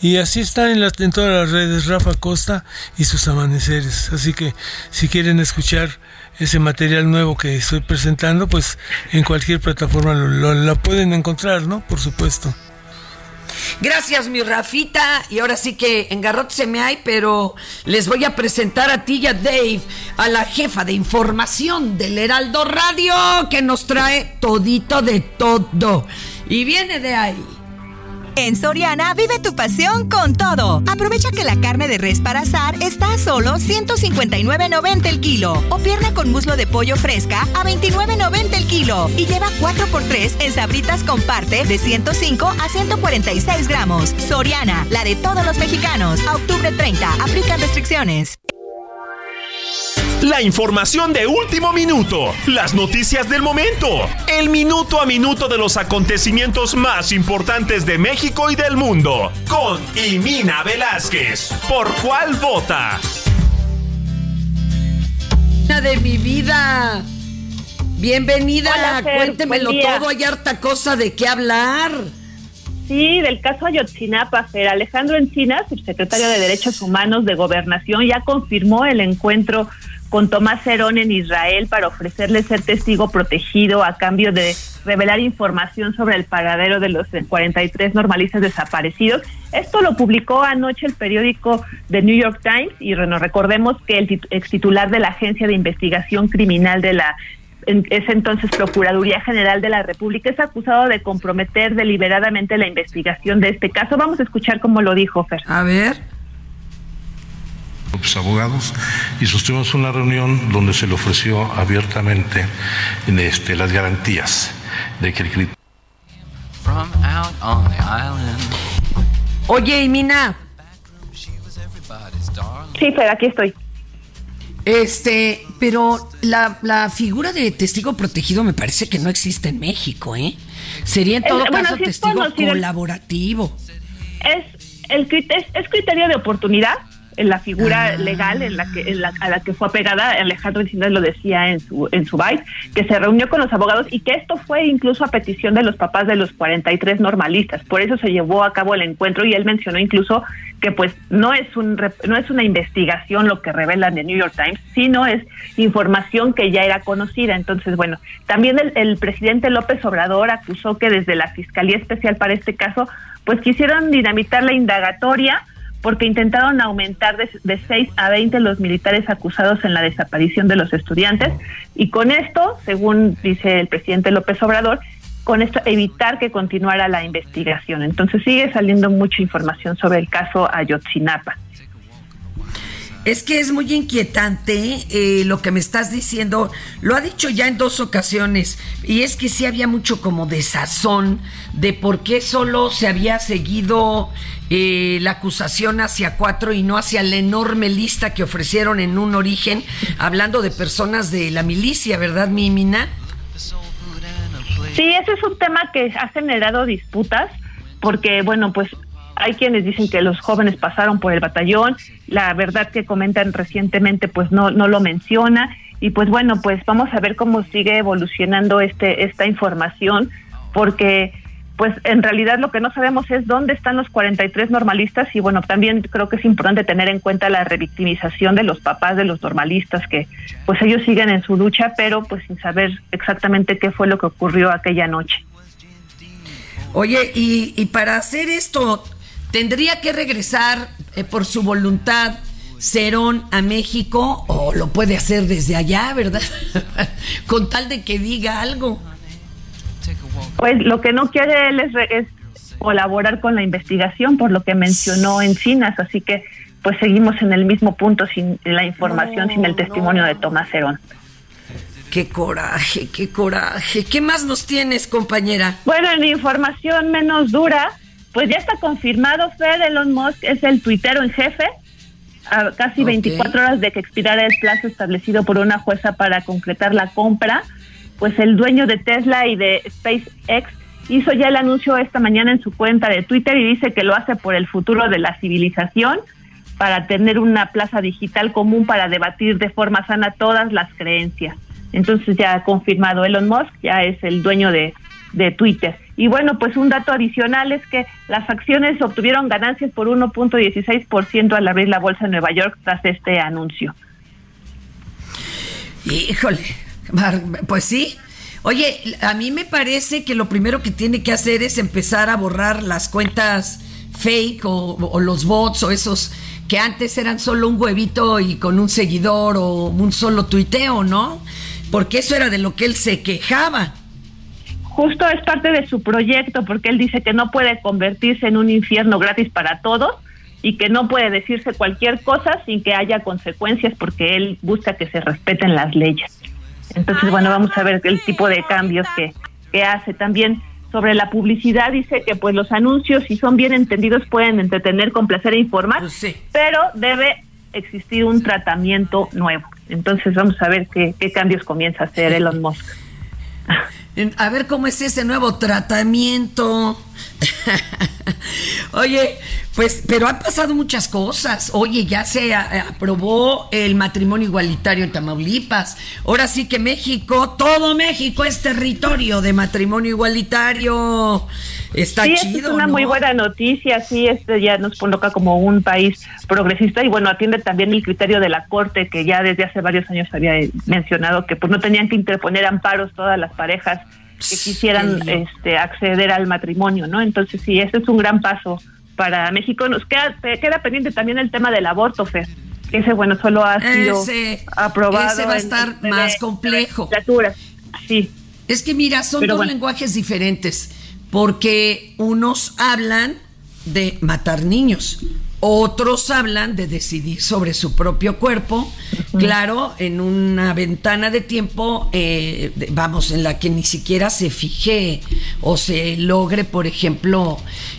[SPEAKER 3] Y así está en, las, en todas las redes Rafa Costa y sus amaneceres. Así que si quieren escuchar ese material nuevo que estoy presentando, pues en cualquier plataforma lo, lo- la pueden encontrar, ¿no? Por supuesto.
[SPEAKER 2] Gracias, mi Rafita. Y ahora sí que en garrote se me hay, pero les voy a presentar a ti y a Dave, a la jefa de información del Heraldo Radio, que nos trae todito de todo. Y viene de ahí.
[SPEAKER 11] En Soriana vive tu pasión con todo. Aprovecha que la carne de res para asar está a solo 159.90 el kilo o pierna con muslo de pollo fresca a 29.90 el kilo y lleva 4x3 en sabritas con parte de 105 a 146 gramos. Soriana, la de todos los mexicanos. A octubre 30, aplican restricciones.
[SPEAKER 8] La información de último minuto, las noticias del momento, el minuto a minuto de los acontecimientos más importantes de México y del mundo, con Imina Velázquez. ¿Por cuál vota?
[SPEAKER 2] Una de mi vida. Bienvenida,
[SPEAKER 12] Hola, Fer,
[SPEAKER 2] cuéntemelo todo, hay harta cosa de qué hablar.
[SPEAKER 12] Sí, del caso Ayotzinapa, Fer. Alejandro Encinas, subsecretario de Derechos Humanos de Gobernación, ya confirmó el encuentro con Tomás Herón en Israel para ofrecerle ser testigo protegido a cambio de revelar información sobre el paradero de los 43 normalistas desaparecidos. Esto lo publicó anoche el periódico The New York Times y bueno, recordemos que el ex titular de la Agencia de Investigación Criminal de la en ese entonces Procuraduría General de la República es acusado de comprometer deliberadamente la investigación de este caso. Vamos a escuchar cómo lo dijo Fer.
[SPEAKER 2] A ver.
[SPEAKER 13] Los abogados y sostuvimos una reunión donde se le ofreció abiertamente este, las garantías de que el.
[SPEAKER 2] Oye, Imina.
[SPEAKER 12] Sí, Fer, aquí estoy.
[SPEAKER 2] Este, pero la, la figura de testigo protegido me parece que no existe en México, ¿eh? Sería en
[SPEAKER 12] Es-
[SPEAKER 2] todo
[SPEAKER 12] bueno,
[SPEAKER 2] caso
[SPEAKER 12] sí es
[SPEAKER 2] testigo
[SPEAKER 12] conocido.
[SPEAKER 2] colaborativo.
[SPEAKER 12] Es el es, es criterio de oportunidad en la figura legal en la que en la- a la que fue apegada Alejandro Encinas lo decía en su en su byte que se reunió con los abogados y que esto fue incluso a petición de los papás de los 43 normalistas. Por eso se llevó a cabo el encuentro y él mencionó incluso que pues no es un no es una investigación lo que revelan de New York Times sino es información que ya era conocida. Entonces bueno también el, el presidente López Obrador acusó que desde la Fiscalía Especial para este caso pues quisieron dinamitar la indagatoria porque intentaron aumentar de, de 6 a 20 los militares acusados en la desaparición de los estudiantes y con esto, según dice el presidente López Obrador, con esto evitar que continuara la investigación. Entonces sigue saliendo mucha información sobre el caso Ayotzinapa.
[SPEAKER 2] Es que es muy inquietante eh, lo que me estás diciendo. Lo ha dicho ya en dos ocasiones. Y es que sí había mucho como desazón de por qué solo se había seguido eh, la acusación hacia cuatro y no hacia la enorme lista que ofrecieron en un origen, hablando de personas de la milicia, ¿verdad, Mimina?
[SPEAKER 12] Sí, ese es un tema que ha generado disputas, porque, bueno, pues hay quienes dicen que los jóvenes pasaron por el batallón, la verdad que comentan recientemente pues no, no lo menciona. Y pues bueno, pues vamos a ver cómo sigue evolucionando este esta información porque pues en realidad lo que no sabemos es dónde están los 43 normalistas. Y bueno, también creo que es importante tener en cuenta la revictimización de los papás de los normalistas que pues ellos siguen en su lucha, pero pues sin saber exactamente qué fue lo que ocurrió aquella noche.
[SPEAKER 2] Oye, y, y para hacer esto, ¿tendría que regresar eh, por su voluntad Cerón a México o lo puede hacer desde allá, verdad? (laughs) Con tal de que diga algo.
[SPEAKER 12] Pues lo que no quiere él es, es colaborar con la investigación, por lo que mencionó Encinas, así que pues seguimos en el mismo punto sin la información, sin el testimonio de Tomás Cerón.
[SPEAKER 2] Qué coraje, qué coraje. ¿Qué más nos tienes, compañera?
[SPEAKER 12] Bueno, en información menos dura, pues ya está confirmado, Fed Elon Musk es el tuitero en jefe, a casi 24 horas de que expirara el plazo establecido por una jueza para concretar la compra, pues el dueño de Tesla y de SpaceX hizo ya el anuncio esta mañana en su cuenta de Twitter y dice que lo hace por el futuro de la civilización, para tener una plaza digital común para debatir de forma sana todas las creencias. Entonces ya ha confirmado Elon Musk, ya es el dueño de, de Twitter. Y bueno, pues un dato adicional es que las acciones obtuvieron ganancias por 1.16% al abrir la bolsa de Nueva York tras este anuncio.
[SPEAKER 2] Híjole, pues sí. Oye, a mí me parece que lo primero que tiene que hacer es empezar a borrar las cuentas fake o, o los bots o esos que antes eran solo un huevito y con un seguidor o un solo tuiteo, ¿no? Porque eso era de lo que él se quejaba.
[SPEAKER 12] Justo es parte de su proyecto porque él dice que no puede convertirse en un infierno gratis para todos y que no puede decirse cualquier cosa sin que haya consecuencias porque él busca que se respeten las leyes. Entonces, bueno, vamos a ver el tipo de cambios que, que hace. También sobre la publicidad dice que pues los anuncios, si son bien entendidos, pueden entretener, complacer e informar, pero debe existir un tratamiento nuevo. Entonces vamos a ver qué, qué cambios comienza a hacer Elon Musk. (laughs)
[SPEAKER 2] A ver cómo es ese nuevo tratamiento. (laughs) Oye, pues, pero han pasado muchas cosas. Oye, ya se a- aprobó el matrimonio igualitario en Tamaulipas. Ahora sí que México, todo México es territorio de matrimonio igualitario. Está
[SPEAKER 12] sí,
[SPEAKER 2] chido.
[SPEAKER 12] es una
[SPEAKER 2] ¿no?
[SPEAKER 12] muy buena noticia, sí, este ya nos coloca como un país progresista y bueno, atiende también el criterio de la Corte que ya desde hace varios años había mencionado que pues no tenían que interponer amparos todas las parejas que quisieran este acceder al matrimonio, ¿no? Entonces sí, este es un gran paso para México. Nos queda, queda pendiente también el tema del aborto, Fer. que Ese, bueno, solo ha sido
[SPEAKER 2] Ese-
[SPEAKER 12] aprobado.
[SPEAKER 2] ese va a estar
[SPEAKER 12] en-
[SPEAKER 2] más complejo.
[SPEAKER 12] Sí.
[SPEAKER 2] Es que mira, son
[SPEAKER 12] Pero
[SPEAKER 2] dos
[SPEAKER 12] bueno.
[SPEAKER 2] lenguajes diferentes, porque unos hablan de matar niños, otros hablan de decidir sobre su propio cuerpo, claro, en una ventana de tiempo, eh, vamos, en la que ni siquiera se fije o se logre, por ejemplo,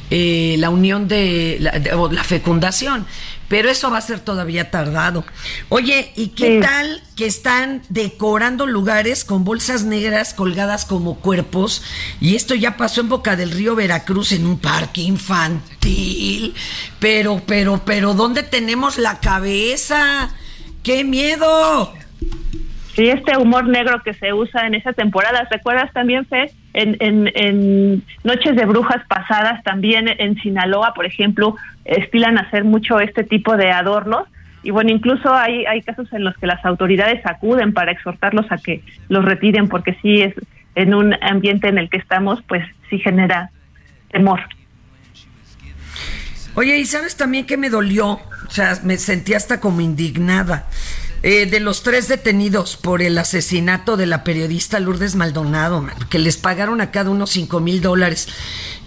[SPEAKER 2] eh, la unión de la, de- o la fecundación. Pero eso va a ser todavía tardado. Oye, ¿y qué
[SPEAKER 12] Sí.
[SPEAKER 2] tal que están decorando lugares con bolsas negras colgadas como cuerpos? Y esto ya pasó en Boca del Río Veracruz en un parque infantil. Pero, pero, pero, ¿dónde tenemos la cabeza? ¡Qué miedo!
[SPEAKER 12] Sí, este humor negro que se usa en esa temporada. ¿Recuerdas también, Fe? En, en, en Noches de Brujas pasadas, también en Sinaloa, por ejemplo, estilan hacer mucho este tipo de adornos. Y bueno, incluso hay, hay casos en los que las autoridades acuden para exhortarlos a que los retiren, porque sí es en un ambiente en el que estamos, pues sí genera temor.
[SPEAKER 2] Oye, ¿y sabes también que me dolió? O sea, me sentí hasta como indignada. Eh, de los tres detenidos por el asesinato de la periodista Lourdes Maldonado, man, que les pagaron a cada uno 5 mil dólares.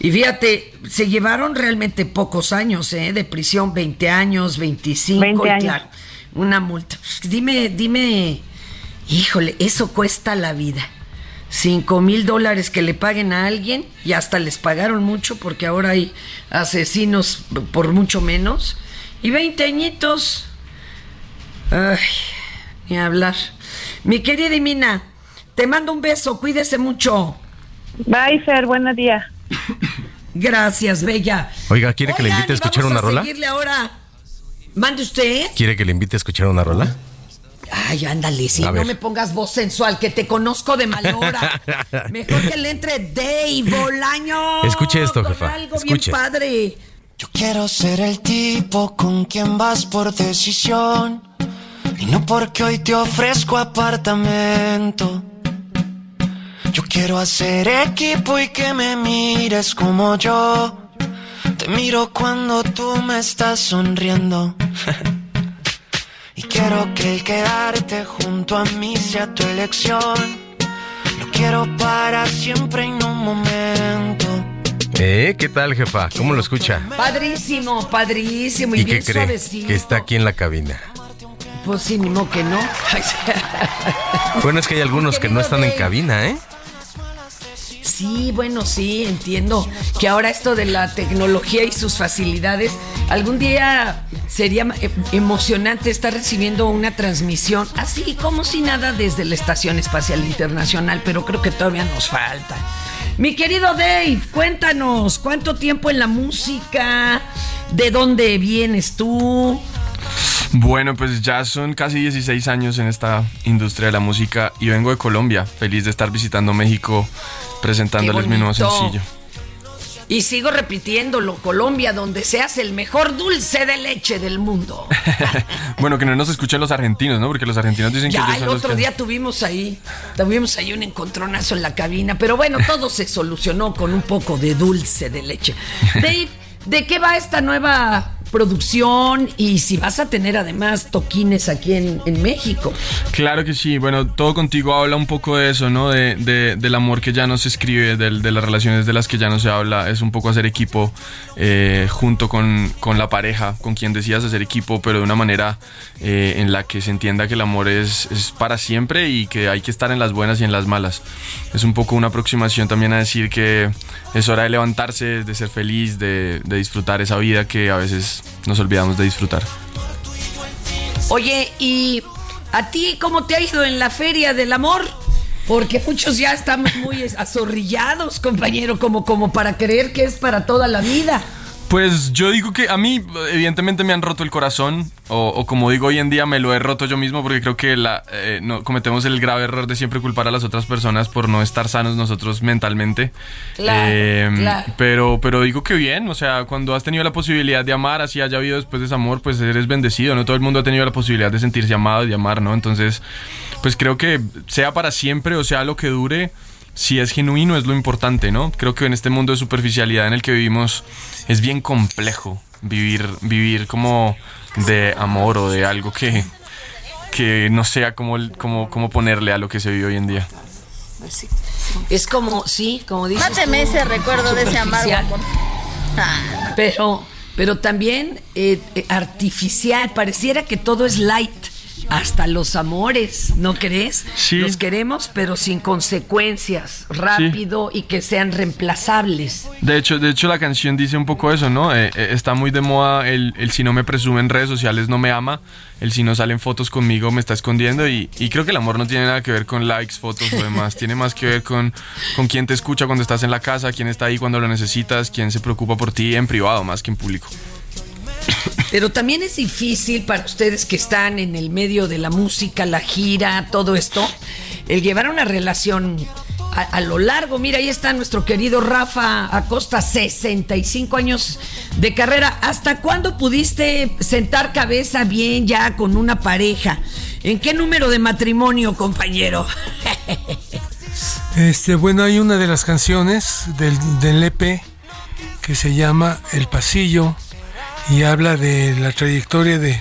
[SPEAKER 2] Y fíjate, se llevaron realmente pocos años eh, de prisión, 20 años, 25,
[SPEAKER 12] 20
[SPEAKER 2] y
[SPEAKER 12] años.
[SPEAKER 2] claro, una multa. Dime, dime, híjole, eso cuesta la vida. 5 mil dólares que le paguen a alguien y hasta les pagaron mucho porque ahora hay asesinos por mucho menos. Y 20 añitos. Ay, ni hablar. Mi querida Mina, te mando un beso, cuídese mucho.
[SPEAKER 12] Bye, Fer, buenos días.
[SPEAKER 2] Gracias, Bella.
[SPEAKER 5] Oiga, ¿quiere que le invite a escuchar una rola?
[SPEAKER 2] seguirle ahora. Mande usted.
[SPEAKER 5] ¿Quiere que le invite a escuchar una rola?
[SPEAKER 2] Ay, ándale, si
[SPEAKER 5] A
[SPEAKER 2] no me pongas voz sensual, que te conozco de mal hora. (laughs) Mejor que le entre Dave Bolaño.
[SPEAKER 5] Escuche esto,
[SPEAKER 2] con
[SPEAKER 5] jefa,
[SPEAKER 2] Algo
[SPEAKER 5] escuche.
[SPEAKER 2] bien padre.
[SPEAKER 14] Yo quiero ser el tipo con quien vas por decisión y no porque hoy te ofrezco apartamento. Yo quiero hacer equipo y que me mires como yo. Te miro cuando tú me estás sonriendo. (laughs) quiero que el quedarte junto a mí sea tu elección. Lo quiero para siempre no un momento.
[SPEAKER 5] ¿Eh? ¿Qué tal, jefa? ¿Cómo lo escucha?
[SPEAKER 2] Padrísimo, padrísimo y,
[SPEAKER 5] ¿Y
[SPEAKER 2] bien
[SPEAKER 5] qué cree?
[SPEAKER 2] suavecito.
[SPEAKER 5] Que está aquí en la cabina.
[SPEAKER 2] Pues sí, ni modo que no. (laughs)
[SPEAKER 5] Bueno, es que hay algunos que no están en cabina, ¿eh?
[SPEAKER 2] Sí, bueno, sí, entiendo que ahora esto de la tecnología y sus facilidades, algún día sería eh, emocionante estar recibiendo una transmisión así como si nada desde la Estación Espacial Internacional, pero creo que todavía nos falta. Mi querido Dave, cuéntanos, ¿cuánto tiempo en la música? ¿De dónde vienes tú?
[SPEAKER 4] Bueno, pues ya son casi 16 años en esta industria de la música y vengo de Colombia, feliz de estar visitando México presentándoles mi nuevo sencillo.
[SPEAKER 2] Y sigo repitiéndolo, Colombia, donde se hace el mejor dulce de leche del mundo. (laughs)
[SPEAKER 4] Bueno, que no nos escuchen los argentinos, ¿no? Porque los argentinos dicen que
[SPEAKER 2] Ya el otro
[SPEAKER 4] que-
[SPEAKER 2] día tuvimos ahí, tuvimos ahí un encontronazo en la cabina, pero bueno, todo se solucionó con un poco de dulce de leche. (laughs) Dave, ¿de qué va esta nueva producción? Y si vas a tener además toquines aquí en, en México.
[SPEAKER 4] Claro que sí, bueno, todo contigo habla un poco de eso, ¿no? De, de- del amor que ya no se escribe, de, las relaciones de las que ya no se habla, es un poco hacer equipo eh, junto con, con la pareja, con quien decías hacer equipo, pero de una manera eh, en la que se entienda que el amor es, es para siempre y que hay que estar en las buenas y en las malas. Es un poco una aproximación también a decir que es hora de levantarse, de ser feliz, de, de disfrutar esa vida que a veces nos olvidamos de disfrutar.
[SPEAKER 2] Oye, ¿y a ti cómo te ha ido en la Feria del Amor? Porque muchos ya estamos muy (laughs) azorrillados, compañero, como, como para creer que es para toda la vida.
[SPEAKER 4] Pues yo digo que a mí evidentemente me han roto el corazón o, o como digo hoy en día me lo he roto yo mismo porque creo que la, eh, no, cometemos el grave error de siempre culpar a las otras personas por no estar sanos nosotros mentalmente.
[SPEAKER 2] Claro,
[SPEAKER 4] Eh,
[SPEAKER 2] claro.
[SPEAKER 4] Pero, pero digo que bien, o sea, cuando has tenido la posibilidad de amar, así haya habido después de ese amor, pues eres bendecido, no todo el mundo ha tenido la posibilidad de sentirse amado y de amar, ¿no? Entonces, pues creo que sea para siempre o sea lo que dure, si es genuino es lo importante, ¿no? Creo que en este mundo de superficialidad en el que vivimos es bien complejo vivir, vivir como de amor o de algo que, que no sea como, como, como ponerle a lo que se vive hoy en día.
[SPEAKER 2] Es como, sí, como dices.
[SPEAKER 15] Máteme ese recuerdo de ese amargo amor. Ah,
[SPEAKER 2] Pero, pero también eh, eh, artificial. Pareciera que todo es light. Hasta los amores, ¿no crees?
[SPEAKER 4] Sí.
[SPEAKER 2] Los queremos, pero sin consecuencias, rápido y que sean reemplazables.
[SPEAKER 4] De hecho, de hecho la canción dice un poco eso, ¿no? Eh, eh, está muy de moda el, el si no me presume en redes sociales no me ama, el si no salen fotos conmigo me está escondiendo y, y creo que el amor no tiene nada que ver con likes, fotos o demás, (laughs) tiene más que ver con, con quién te escucha cuando estás en la casa, quién está ahí cuando lo necesitas, quién se preocupa por ti en privado más que en público.
[SPEAKER 2] Pero también es difícil para ustedes que están en el medio de la música, la gira, todo esto, el llevar una relación a, lo largo. Mira, ahí está nuestro querido Rafa Acosta, 65 años de carrera. ¿Hasta cuándo pudiste sentar cabeza bien ya con una pareja? ¿En qué número de matrimonio, compañero? (laughs)
[SPEAKER 3] Este, bueno, hay una de las canciones del, del EP que se llama El Pasillo, y habla de la trayectoria de,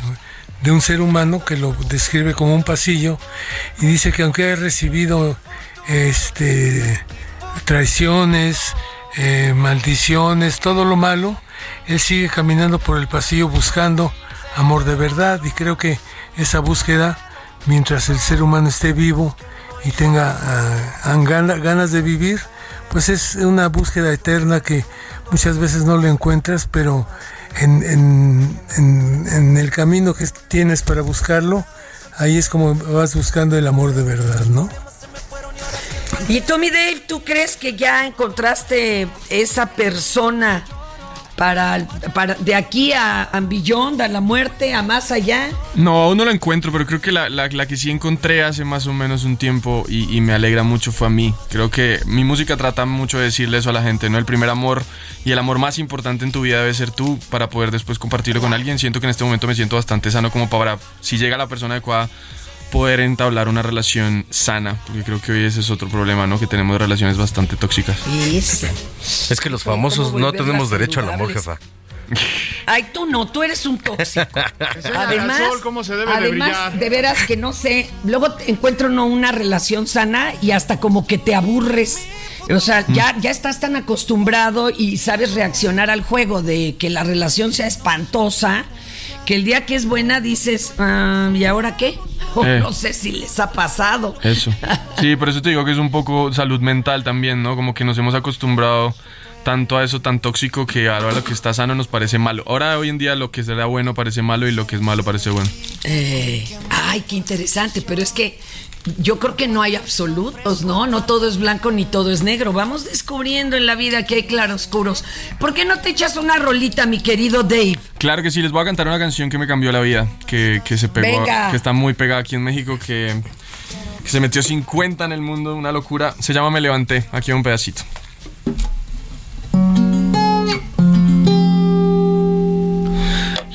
[SPEAKER 3] de un ser humano que lo describe como un pasillo y dice que aunque haya recibido este traiciones, eh, maldiciones, todo lo malo, él sigue caminando por el pasillo buscando amor de verdad y creo que esa búsqueda, mientras el ser humano esté vivo y tenga ah, gana- ganas de vivir, pues es una búsqueda eterna que muchas veces no lo encuentras, pero en, en- en- en el camino que tienes para buscarlo, ahí es como vas buscando el amor de verdad, ¿no?
[SPEAKER 2] Y Tommy Dave, ¿tú crees que ya encontraste esa persona para, para de aquí a, a Beyond, a la muerte, a más allá?
[SPEAKER 4] No, aún no la encuentro, pero creo que la, la- la que sí encontré hace más o menos un tiempo y, y me alegra mucho fue a mí. Creo que mi música trata mucho de decirle eso a la gente, ¿no? El primer amor y el amor más importante en tu vida debe ser tú para poder después compartirlo con alguien. Siento que en este momento me siento bastante sano como para, si llega la persona adecuada, poder entablar una relación sana, porque creo que hoy ese es otro problema, ¿no? Que tenemos relaciones bastante tóxicas.
[SPEAKER 5] Es que los famosos no tenemos derecho al amor, jefa.
[SPEAKER 2] Ay, tú no, tú eres un tóxico. (laughs) además,
[SPEAKER 16] sol cómo se debe de
[SPEAKER 2] además,
[SPEAKER 16] brillar.
[SPEAKER 2] de veras que no sé, luego te encuentro uno una relación sana y hasta como que te aburres. O sea, ya, ya estás tan acostumbrado y sabes reaccionar al juego de que la relación sea espantosa, que el día que es buena dices, "Ah, ¿y ahora qué? (laughs)
[SPEAKER 4] Eh.
[SPEAKER 2] no sé si les ha pasado.
[SPEAKER 4] Eso. Sí, por eso te digo que es un poco salud mental también, ¿no? Como que nos hemos acostumbrado tanto a eso tan tóxico que ahora lo que está sano nos parece malo. Ahora hoy en día lo que será bueno parece malo y lo que es malo parece bueno.
[SPEAKER 2] Eh, ay, qué interesante, pero es que yo creo que no hay absolutos, ¿no? No todo es blanco ni todo es negro. Vamos descubriendo en la vida que hay claroscuros. ¿Por qué no te echas una rolita, mi querido Dave?
[SPEAKER 4] Claro que sí, les voy a cantar una canción que me cambió la vida, que, que se pegó,
[SPEAKER 2] Venga.
[SPEAKER 4] que está muy pegada aquí en México, que, que se metió 50 en el mundo, una locura. Se llama Me Levanté, aquí un pedacito.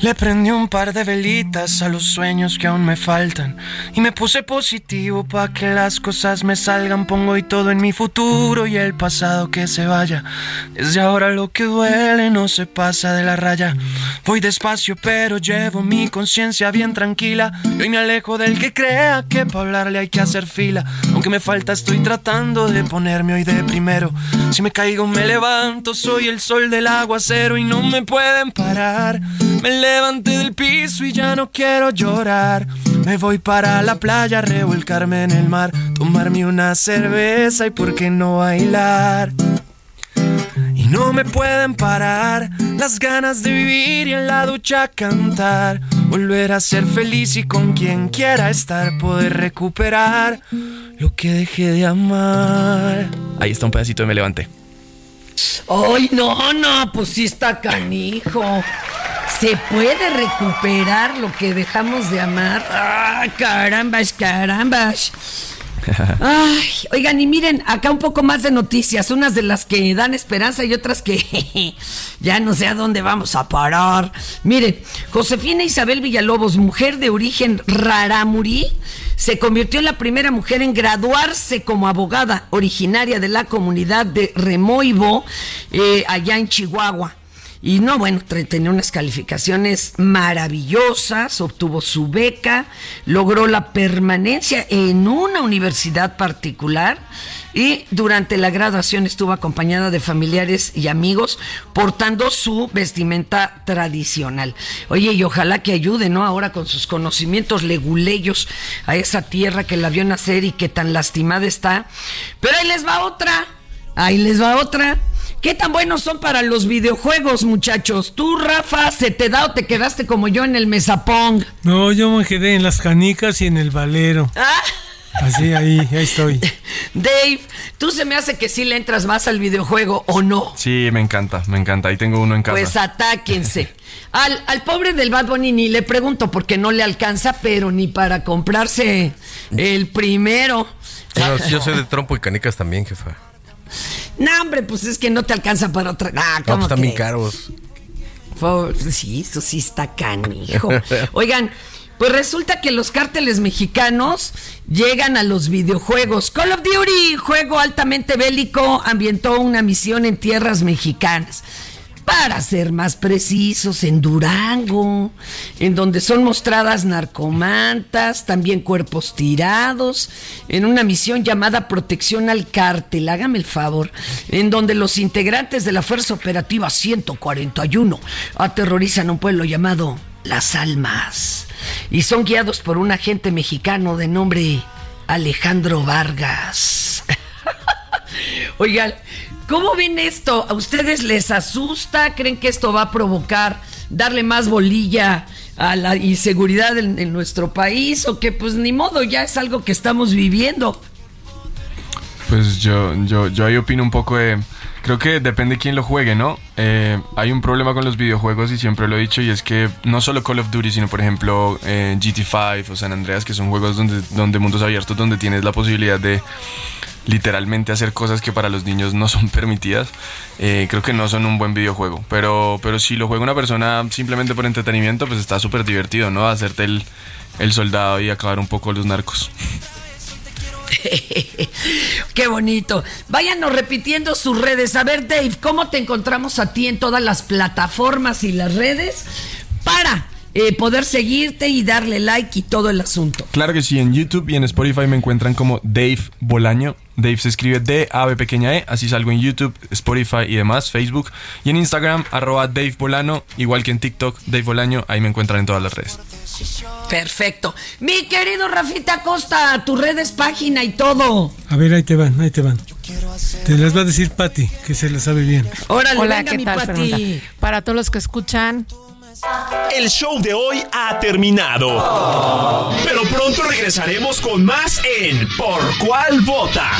[SPEAKER 14] Le prendí un par de velitas a los sueños que aún me faltan y me puse positivo pa' que las cosas me salgan. Pongo hoy todo en mi futuro y el pasado que se vaya. Desde ahora lo que duele no se pasa de la raya. Voy despacio pero llevo mi conciencia bien tranquila. Y hoy me alejo del que crea que para hablarle hay que hacer fila. Aunque me falta estoy tratando de ponerme hoy de primero. Si me caigo me levanto, soy el sol del aguacero y no me pueden parar. Me levanté del piso y ya no quiero llorar. Me voy para la playa, revolcarme en el mar, tomarme una cerveza y por qué no bailar. Y no me pueden parar las ganas de vivir y en la ducha cantar. Volver a ser feliz y con quien quiera estar, poder recuperar lo que dejé de amar.
[SPEAKER 4] Ahí está un pedacito de Me Levanté.
[SPEAKER 2] Ay, no, no, pues sí está canijo. Se puede recuperar lo que dejamos de amar. Ah, carambas, carambas. (laughs) Ay, oigan, y miren, acá un poco más de noticias, unas de las que dan esperanza y otras que (laughs) ya no sé a dónde vamos a parar. Miren, Josefina Isabel Villalobos, mujer de origen rarámuri, se convirtió en la primera mujer en graduarse como abogada originaria de la comunidad de Remoibo, eh, allá en Chihuahua. Y no, bueno, tenía unas calificaciones maravillosas, obtuvo su beca, logró la permanencia en una universidad particular y durante la graduación estuvo acompañada de familiares y amigos portando su vestimenta tradicional. Oye, y ojalá que ayude, ¿no? Ahora con sus conocimientos leguleyos a esa tierra que la vio nacer y que tan lastimada está. Pero ahí les va otra, ahí les va otra. ¿Qué tan buenos son para los videojuegos, muchachos? ¿Tú, Rafa, se te da o te quedaste como yo en el mesapong?
[SPEAKER 3] No, yo me quedé en las canicas y en el valero.
[SPEAKER 2] Ah.
[SPEAKER 3] Así, ahí, ahí estoy. (laughs)
[SPEAKER 2] Dave, tú se me hace que sí le entras más al videojuego o no.
[SPEAKER 4] Sí, me encanta, me encanta. Ahí tengo uno en casa.
[SPEAKER 2] Pues atáquense. Al, al pobre del Bad Bunny ni le pregunto porque no le alcanza, pero ni para comprarse el primero.
[SPEAKER 5] Bueno, yo soy de trompo y canicas también, jefa.
[SPEAKER 2] No, hombre, pues es que no te alcanza para otra. Ah,
[SPEAKER 5] No,
[SPEAKER 2] ¿cómo
[SPEAKER 5] pues están bien caros.
[SPEAKER 2] Por- sí, eso sí está canijo. (laughs) Oigan, pues resulta que los cárteles mexicanos llegan a los videojuegos. Call of Duty, juego altamente bélico, ambientó una misión en tierras mexicanas. Para ser más precisos, en Durango, en donde son mostradas narcomantas, también cuerpos tirados, en una misión llamada Protección al Cártel, hágame el favor, en donde los integrantes de la Fuerza Operativa 141 aterrorizan a un pueblo llamado Las Almas y son guiados por un agente mexicano de nombre Alejandro Vargas. (laughs) Oigan, ¿cómo ven esto? ¿A ustedes les asusta? ¿Creen que esto va a provocar darle más bolilla a la inseguridad en, nuestro país? ¿O que pues ni modo, ya es algo que estamos viviendo?
[SPEAKER 4] Pues yo, yo, yo ahí opino un poco de... Creo que depende quién lo juegue, ¿no? Eh, hay un problema con los videojuegos y siempre lo he dicho y es que no solo Call of Duty, sino por ejemplo eh, GT5 o San Andreas, que son juegos donde, donde mundos abiertos, donde tienes la posibilidad de literalmente hacer cosas que para los niños no son (laughs) permitidas, eh, creo que no son un buen videojuego. Pero, pero si lo juega una persona simplemente por entretenimiento, pues está súper divertido, ¿no? Hacerte el, el soldado y acabar un poco los narcos. (laughs)
[SPEAKER 2] Qué bonito. Váyanos repitiendo sus redes. A ver, Dave, ¿cómo te encontramos a ti en todas las plataformas y las redes para eh, poder seguirte y darle like y todo el asunto?
[SPEAKER 4] Claro que sí, en YouTube y en Spotify me encuentran como Dave Bolaño. Dave se escribe D-A-B pequeña E, así salgo en YouTube, Spotify y demás, Facebook. Y en Instagram, arroba Dave Bolano, igual que en TikTok, Dave Bolaño, ahí me encuentran en todas las redes.
[SPEAKER 2] Perfecto. Mi querido Rafita Costa, tus redes, página y todo.
[SPEAKER 3] A ver, ahí te van, ahí te van. Te las va a decir Patti, que se las sabe bien.
[SPEAKER 2] Órale,
[SPEAKER 16] Hola,
[SPEAKER 2] venga,
[SPEAKER 16] ¿qué
[SPEAKER 2] mi
[SPEAKER 16] tal? Para todos los que escuchan,
[SPEAKER 8] El show de hoy ha terminado. Pero pronto regresaremos con más en Por cuál vota.